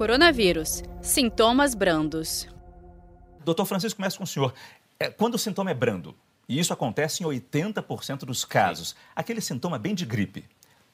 coronavírus. Sintomas brandos. Doutor Francisco, começa com o senhor. É, quando o sintoma é brando, e isso acontece em 80% dos casos, aquele sintoma bem de gripe,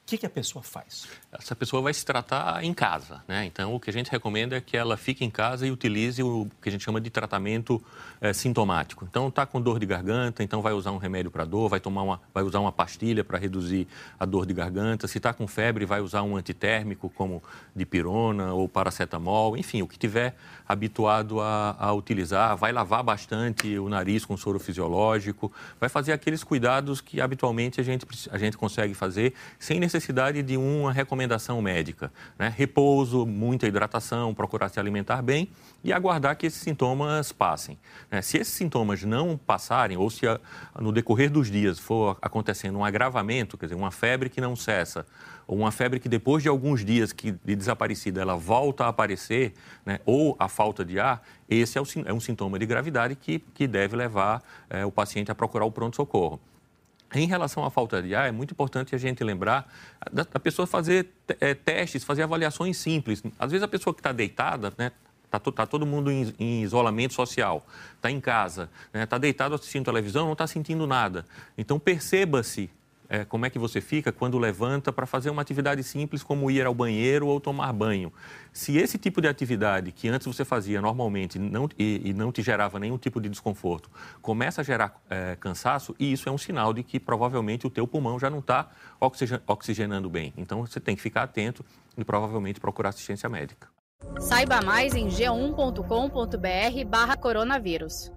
que, que a pessoa faz? Essa pessoa vai se tratar em casa, né? Então, o que a gente recomenda é que ela fique em casa e utilize o que a gente chama de tratamento é, sintomático. Então, está com dor de garganta, então vai usar um remédio para dor, vai tomar uma, vai usar uma pastilha para reduzir a dor de garganta. Se está com febre, vai usar um antitérmico como dipirona ou paracetamol, enfim, o que tiver habituado a, a utilizar. Vai lavar bastante o nariz com soro fisiológico, vai fazer aqueles cuidados que habitualmente a gente, a gente consegue fazer sem necessidade necessidade de uma recomendação médica. Né? Repouso, muita hidratação, procurar se alimentar bem e aguardar que esses sintomas passem. Né? Se esses sintomas não passarem, ou se a, no decorrer dos dias for acontecendo um agravamento, quer dizer, uma febre que não cessa, ou uma febre que depois de alguns dias que, de desaparecida ela volta a aparecer, né? ou a falta de ar, esse é, o, é um sintoma de gravidade que, que deve levar é, o paciente a procurar o pronto-socorro. Em relação à falta de ar, é muito importante a gente lembrar da, da pessoa fazer é, testes, fazer avaliações simples. Às vezes a pessoa que está deitada, né, Está tá todo mundo em, em isolamento social, está em casa, está né, tá deitado assistindo televisão, não está sentindo nada. Então, perceba-se é, como é que você fica quando levanta para fazer uma atividade simples como ir ao banheiro ou tomar banho. Se esse tipo de atividade que antes você fazia normalmente não, e, e não te gerava nenhum tipo de desconforto, começa a gerar é, cansaço, e isso é um sinal de que provavelmente o teu pulmão já não está oxigenando bem. Então você tem que ficar atento e provavelmente procurar assistência médica. Saiba mais em g1.com.br barra coronavírus.